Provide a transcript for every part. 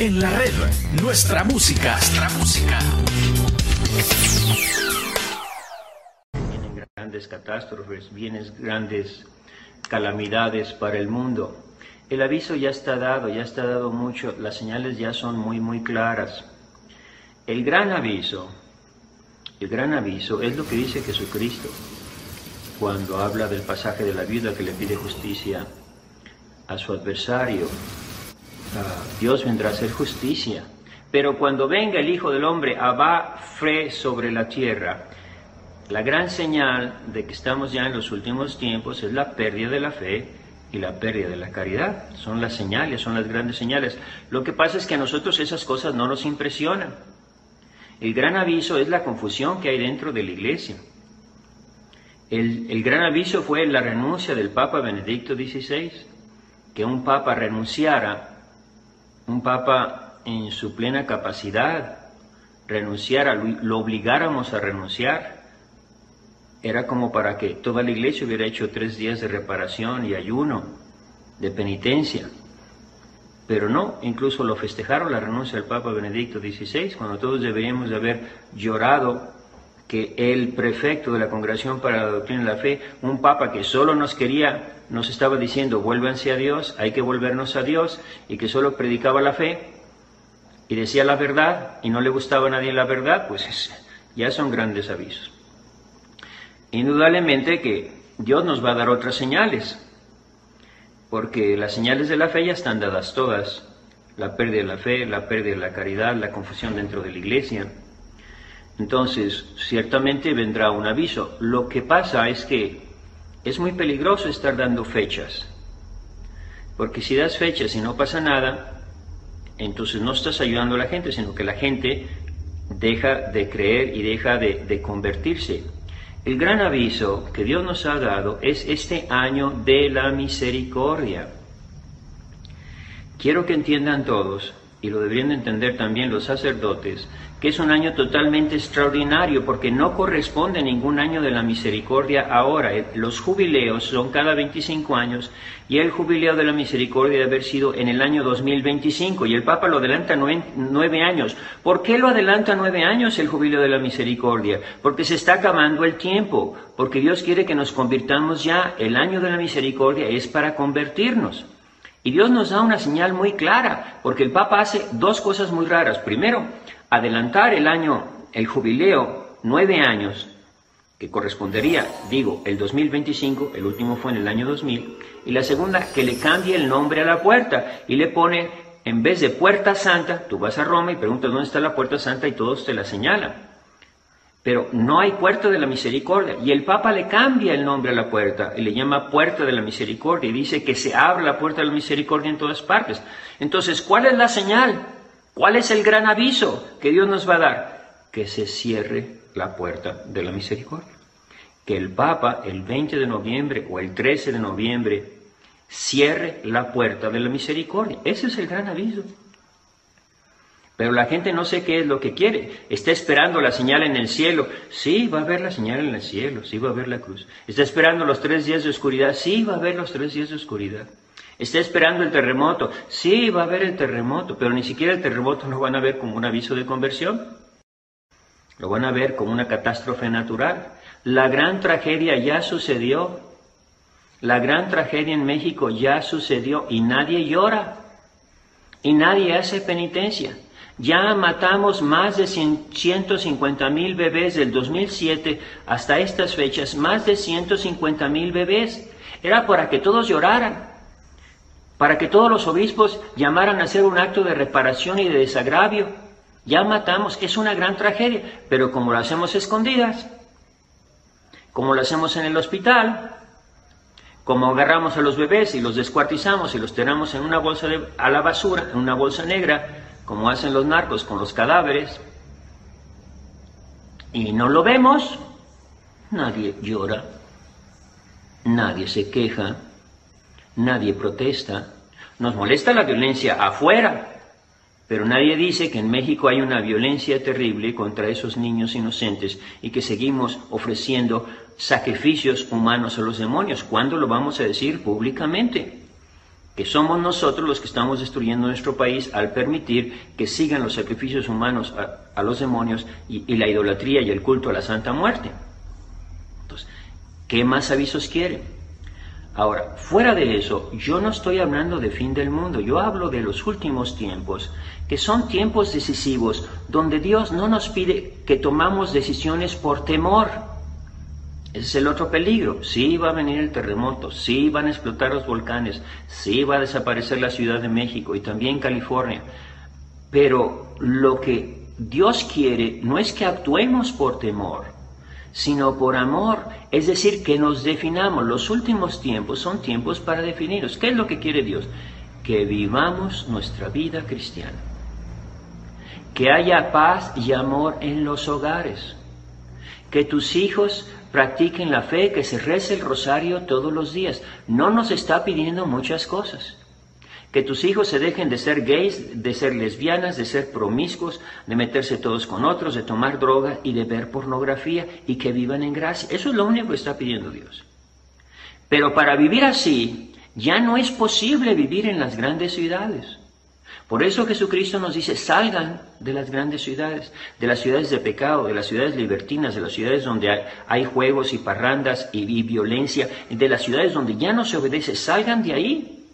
En la red, nuestra música. Nuestra música. Vienen grandes catástrofes, vienen grandes calamidades para el mundo. El aviso ya está dado, ya está dado mucho, las señales ya son muy, muy claras. El gran aviso, el gran aviso es lo que dice Jesucristo cuando habla del pasaje de la viuda que le pide justicia a su adversario. Dios vendrá a hacer justicia. Pero cuando venga el Hijo del Hombre, habrá fe sobre la tierra. La gran señal de que estamos ya en los últimos tiempos es la pérdida de la fe y la pérdida de la caridad. Son las señales, son las grandes señales. Lo que pasa es que a nosotros esas cosas no nos impresionan. El gran aviso es la confusión que hay dentro de la iglesia. El, gran aviso fue la renuncia del Papa Benedicto XVI, que un Papa renunciara, un Papa en su plena capacidad, renunciara, lo obligáramos a renunciar. Era como para que toda la iglesia hubiera hecho tres días de reparación y ayuno, de penitencia. Pero no, incluso lo festejaron la renuncia del Papa Benedicto XVI, cuando todos deberíamos de haber llorado que el prefecto de la Congregación para la Doctrina de la Fe, un papa que solo nos quería, nos estaba diciendo, vuélvanse a Dios, hay que volvernos a Dios, y que solo predicaba la fe y decía la verdad y no le gustaba a nadie la verdad, pues ya son grandes avisos. Indudablemente que Dios nos va a dar otras señales, porque las señales de la fe ya están dadas todas, la pérdida de la fe, la pérdida de la caridad, la confusión dentro de la iglesia, entonces, ciertamente vendrá un aviso. Lo que pasa es que es muy peligroso estar dando fechas, porque si das fechas y no pasa nada, entonces no estás ayudando a la gente, sino que la gente deja de creer y deja de, de convertirse. El gran aviso que Dios nos ha dado es este año de la misericordia. Quiero que entiendan todos, y lo deberían entender también los sacerdotes, que es un año totalmente extraordinario porque no corresponde ningún año de la misericordia ahora. Los jubileos son cada 25 años y el jubileo de la misericordia debe haber sido en el año 2025 y el Papa lo adelanta nueve, años. ¿Por qué lo adelanta nueve años el jubileo de la misericordia? Porque se está acabando el tiempo, porque Dios quiere que nos convirtamos ya. El año de la misericordia es para convertirnos. Y Dios nos da una señal muy clara, porque el Papa hace dos cosas muy raras. Primero, adelantar el año, el jubileo, nueve años, que correspondería, digo, el 2025, el último fue en el año 2000, y la segunda, que le cambie el nombre a la puerta y le pone, en vez de Puerta Santa, tú vas a Roma y preguntas dónde está la Puerta Santa y todos te la señalan. Pero no hay puerta de la misericordia. Y el Papa le cambia el nombre a la puerta y le llama puerta de la misericordia y dice que se abre la puerta de la misericordia en todas partes. Entonces, ¿cuál es la señal? ¿Cuál es el gran aviso que Dios nos va a dar? Que se cierre la puerta de la misericordia. Que el Papa el 20 de noviembre o el 13 de noviembre cierre la puerta de la misericordia. Ese es el gran aviso. Pero la gente no sé qué es lo que quiere. Está esperando la señal en el cielo. Sí, va a haber la señal en el cielo. Sí, va a haber la cruz. Está esperando los tres días de oscuridad. Sí, va a haber los tres días de oscuridad. Está esperando el terremoto. Sí, va a haber el terremoto, pero ni siquiera el terremoto lo van a ver como un aviso de conversión. Lo van a ver como una catástrofe natural. La gran tragedia ya sucedió. La gran tragedia en México ya sucedió y nadie llora. Y nadie hace penitencia. Ya matamos más de 150 mil bebés del 2007 hasta estas fechas, más de 150 mil bebés. Era para que todos lloraran para que todos los obispos llamaran a hacer un acto de reparación y de desagravio. Ya matamos, es una gran tragedia, pero como lo hacemos escondidas, como lo hacemos en el hospital, como agarramos a los bebés y los descuartizamos y los tiramos en una bolsa de, a la basura, en una bolsa negra, como hacen los narcos con los cadáveres, y no lo vemos, nadie llora, nadie se queja, nadie protesta. Nos molesta la violencia afuera, pero nadie dice que en México hay una violencia terrible contra esos niños inocentes y que seguimos ofreciendo sacrificios humanos a los demonios. ¿Cuándo lo vamos a decir públicamente? Que somos nosotros los que estamos destruyendo nuestro país al permitir que sigan los sacrificios humanos a, los demonios y, la idolatría y el culto a la Santa Muerte. Entonces, ¿qué más avisos quiere? Ahora, fuera de eso, yo no estoy hablando de fin del mundo, yo hablo de los últimos tiempos, que son tiempos decisivos, donde Dios no nos pide que tomamos decisiones por temor, ese es el otro peligro. Sí va a venir el terremoto, sí van a explotar los volcanes, sí va a desaparecer la Ciudad de México y también California. Pero lo que Dios quiere no es que actuemos por temor, sino por amor. Es decir, que nos definamos. Los últimos tiempos son tiempos para definirnos. ¿Qué es lo que quiere Dios? Que vivamos nuestra vida cristiana. Que haya paz y amor en los hogares. Que tus hijos practiquen la fe, que se rece el rosario todos los días. No nos está pidiendo muchas cosas. Que tus hijos se dejen de ser gays, de ser lesbianas, de ser promiscuos, de meterse todos con otros, de tomar droga y de ver pornografía y que vivan en gracia. Eso es lo único que está pidiendo Dios. Pero para vivir así, ya no es posible vivir en las grandes ciudades. Por eso Jesucristo nos dice, salgan de las grandes ciudades, de las ciudades de pecado, de las ciudades libertinas, de las ciudades donde hay, juegos y parrandas y, violencia, de las ciudades donde ya no se obedece, salgan de ahí.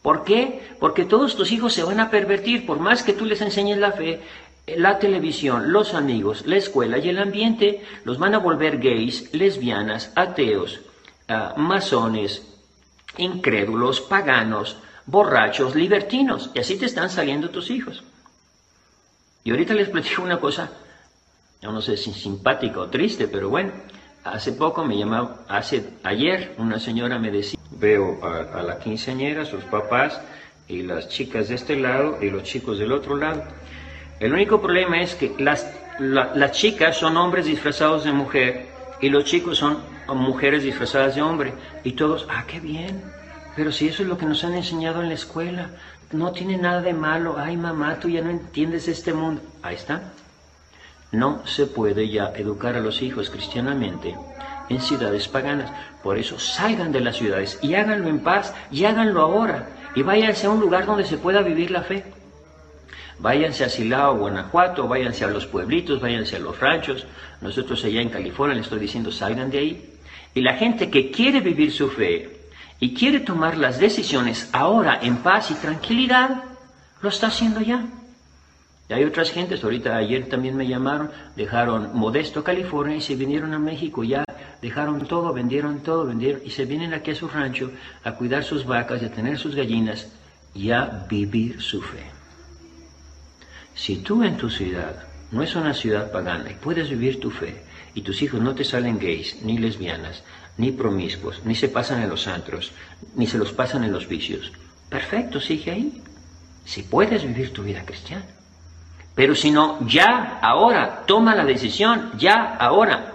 ¿Por qué? Porque todos tus hijos se van a pervertir, por más que tú les enseñes la fe, la televisión, los amigos, la escuela y el ambiente los van a volver gays, lesbianas, ateos, ah, masones, incrédulos, paganos, borrachos, libertinos, y así te están saliendo tus hijos. Y ahorita les platico una cosa, yo no sé si simpática o triste, pero bueno, hace poco me llamaba, hace ayer una señora me decía, veo a, la quinceañera, sus papás y las chicas de este lado y los chicos del otro lado. El único problema es que las, las chicas son hombres disfrazados de mujer y los chicos son mujeres disfrazadas de hombre. Y todos, ah, qué bien, pero si eso es lo que nos han enseñado en la escuela, no tiene nada de malo. Ay, mamá, tú ya no entiendes este mundo. Ahí está. No se puede ya educar a los hijos cristianamente en ciudades paganas. Por eso salgan de las ciudades y háganlo en paz y háganlo ahora. Y váyanse a un lugar donde se pueda vivir la fe. Váyanse a Silao, Guanajuato, váyanse a los pueblitos, váyanse a los ranchos. Nosotros allá en California les estoy diciendo, salgan de ahí. Y la gente que quiere vivir su fe, y quiere tomar las decisiones ahora en paz y tranquilidad, lo está haciendo ya. Y hay otras gentes, ahorita ayer también me llamaron, dejaron Modesto, California y se vinieron a México, ya dejaron todo, vendieron todo, vendieron y se vienen aquí a su rancho a cuidar sus vacas, a tener sus gallinas y a vivir su fe. Si tú en tu ciudad no es una ciudad pagana y puedes vivir tu fe y tus hijos no te salen gays ni lesbianas, ni promiscuos, ni se pasan en los antros, ni se los pasan en los vicios. Perfecto, sigue ahí. Si puedes vivir tu vida cristiana. Pero si no, ya, ahora, toma la decisión, ya, ahora.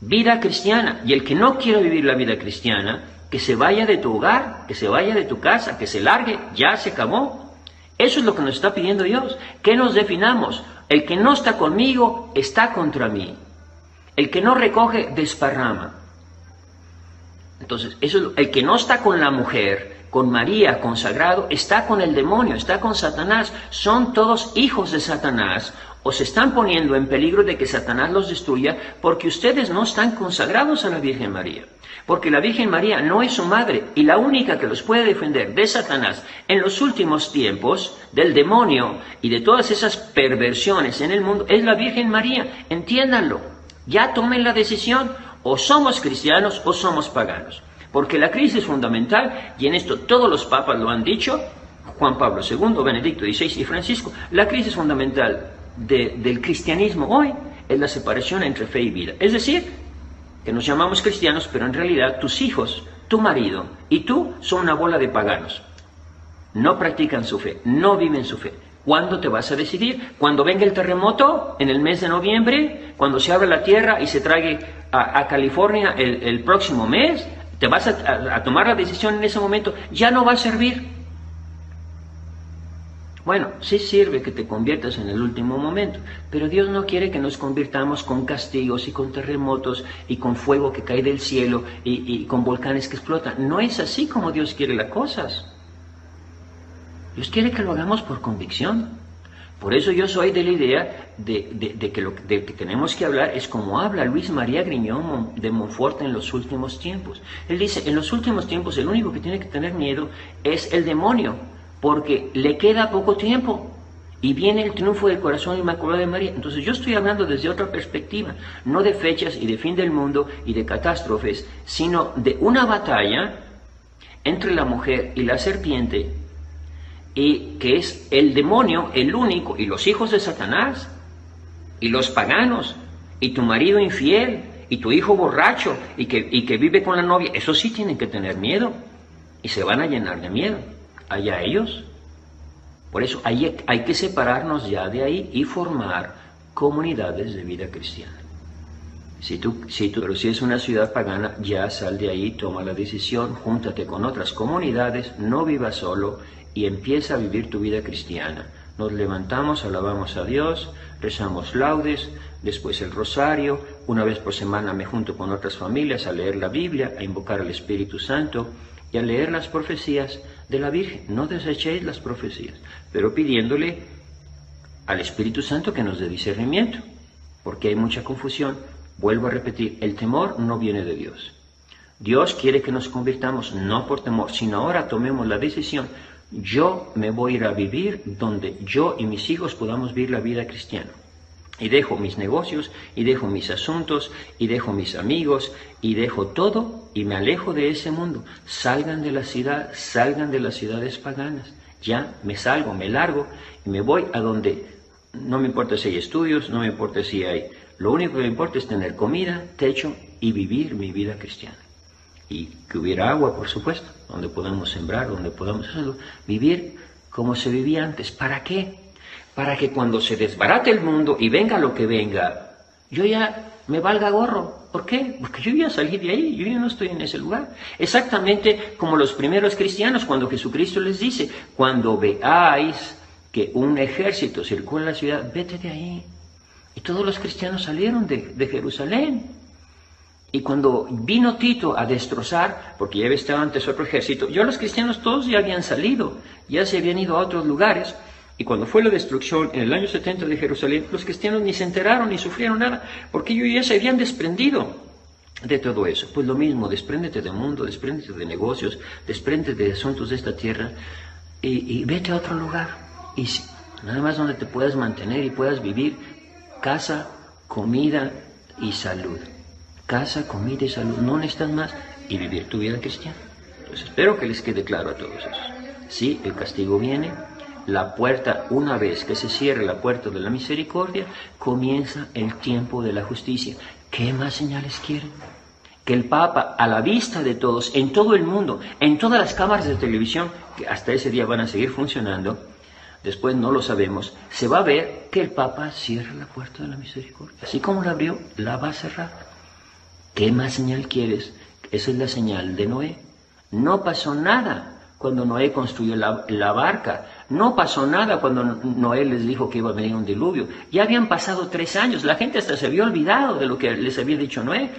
Vida cristiana. Y el que no quiera vivir la vida cristiana, que se vaya de tu hogar, que se vaya de tu casa, que se largue, ya se acabó. Eso es lo que nos está pidiendo Dios, que nos definamos. El que no está conmigo está contra mí. El que no recoge, desparrama. Entonces, el que no está con la mujer, con María, consagrado, está con el demonio, está con Satanás. Son todos hijos de Satanás o se están poniendo en peligro de que Satanás los destruya porque ustedes no están consagrados a la Virgen María. Porque la Virgen María no es su madre y la única que los puede defender de Satanás en los últimos tiempos, del demonio y de todas esas perversiones en el mundo, es la Virgen María. Entiéndanlo. Ya tomen la decisión o somos cristianos o somos paganos. Porque la crisis fundamental, y en esto todos los papas lo han dicho, Juan Pablo II, Benedicto XVI y Francisco, la crisis fundamental del cristianismo hoy es la separación entre fe y vida. Es decir, que nos llamamos cristianos, pero en realidad tus hijos, tu marido y tú son una bola de paganos. No practican su fe, no viven su fe. ¿Cuándo te vas a decidir? ¿Cuando venga el terremoto en el mes de noviembre? ¿Cuando se abra la tierra y se trague a, California el, próximo mes? ¿Te vas a, tomar la decisión en ese momento? Ya no va a servir. Bueno, sí sirve que te conviertas en el último momento, pero Dios no quiere que nos convirtamos con castigos y con terremotos y con fuego que cae del cielo y, con volcanes que explotan. No es así como Dios quiere las cosas. Dios quiere que lo hagamos por convicción. Por eso yo soy de la idea de, que lo que tenemos que hablar es como habla Luis María Griñón de Montfort en los últimos tiempos. Él dice, en los últimos tiempos el único que tiene que tener miedo es el demonio, porque le queda poco tiempo y viene el triunfo del corazón inmaculado de María. Entonces yo estoy hablando desde otra perspectiva, no de fechas y de fin del mundo y de catástrofes, sino de una batalla entre la mujer y la serpiente que es el demonio, el único, y los hijos de Satanás, y los paganos, y tu marido infiel, y tu hijo borracho, y que, y que vive con la novia, eso sí tienen que tener miedo, y se van a llenar de miedo, allá ellos. Por eso hay, hay que separarnos ya de ahí y formar comunidades de vida cristiana. Si tú, si tú, pero si es una ciudad pagana, ya sal de ahí, toma la decisión, júntate con otras comunidades, no vivas solo y empieza a vivir tu vida cristiana. Nos levantamos, alabamos a Dios, rezamos laudes, después el rosario, una vez por semana me junto con otras familias a leer la Biblia, a invocar al Espíritu Santo y a leer las profecías de la Virgen. No desechéis las profecías, pero pidiéndole al Espíritu Santo que nos dé discernimiento, porque hay mucha confusión. Vuelvo a repetir, el temor no viene de Dios. Dios quiere que nos convirtamos no por temor, sino ahora tomemos la decisión yo me voy a ir a vivir donde yo y mis hijos podamos vivir la vida cristiana. Y dejo mis negocios, y dejo mis asuntos, y dejo mis amigos, y dejo todo, y me alejo de ese mundo. Salgan de la ciudad, salgan de las ciudades paganas. Ya me salgo, me largo, y me voy a donde no me importa si hay estudios, no me importa si hay... Lo único que me importa es tener comida, techo y vivir mi vida cristiana y que hubiera agua, por supuesto, donde podamos sembrar, donde podamos vivir como se vivía antes. ¿Para qué? Para que cuando se desbarate el mundo y venga lo que venga, yo ya me valga gorro. ¿Por qué? Porque yo ya salí de ahí, yo ya no estoy en ese lugar. Exactamente como los primeros cristianos, cuando Jesucristo les dice, cuando veáis que un ejército circula la ciudad, vete de ahí. Y todos los cristianos salieron de, de Jerusalén. Y cuando vino Tito a destrozar, porque ya estado antes otro ejército, yo los cristianos todos ya habían salido, ya se habían ido a otros lugares, y cuando fue la destrucción en el año 70 de Jerusalén, los cristianos ni se enteraron ni sufrieron nada, porque ellos ya se habían desprendido de todo eso. Pues lo mismo, despréndete del mundo, despréndete de negocios, despréndete de asuntos de esta tierra, y, y vete a otro lugar. Y nada más donde te puedas mantener y puedas vivir casa, comida y salud casa, comida y salud, no necesitan más y vivir tu vida cristiana. Entonces espero que les quede claro a todos eso. Sí, el castigo viene, la puerta, una vez que se cierre la puerta de la misericordia, comienza el tiempo de la justicia. ¿Qué más señales quieren? Que el Papa, a la vista de todos, en todo el mundo, en todas las cámaras de televisión, que hasta ese día van a seguir funcionando, después no lo sabemos, se va a ver que el Papa cierra la puerta de la misericordia. Así como la abrió, la va a cerrar. ¿Qué más señal quieres? Esa es la señal de Noé. No pasó nada cuando Noé construyó la, barca. No pasó nada cuando Noé les dijo que iba a venir un diluvio. Ya habían pasado tres años. La gente hasta se había olvidado de lo que les había dicho Noé.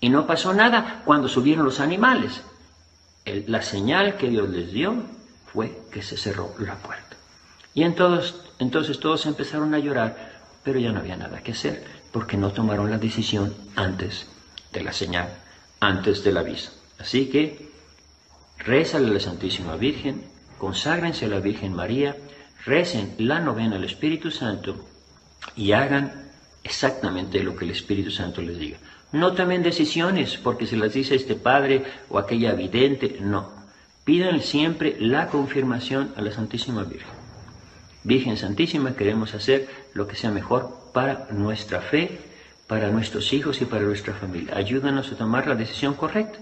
Y no pasó nada cuando subieron los animales. la señal que Dios les dio fue que se cerró la puerta. Y entonces, todos empezaron a llorar, pero ya no había nada que hacer porque no tomaron la decisión antes de la señal antes del aviso. Así que rezale a la Santísima Virgen, conságrense a la Virgen María, recen la novena al Espíritu Santo y hagan exactamente lo que el Espíritu Santo les diga. No tomen decisiones porque se las dice este padre o aquella vidente, no. Pidan siempre la confirmación a la Santísima Virgen. Virgen Santísima, queremos hacer lo que sea mejor para nuestra fe para nuestros hijos y para nuestra familia. Ayúdanos a tomar la decisión correcta.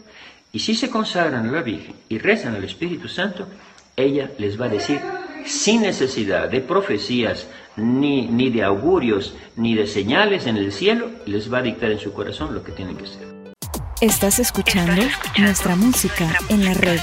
Y si se consagran a la Virgen y rezan al Espíritu Santo, ella les va a decir, sin necesidad de profecías, ni, ni de augurios, ni de señales en el cielo, les va a dictar en su corazón lo que tienen que hacer. Estás escuchando, nuestra música en la red.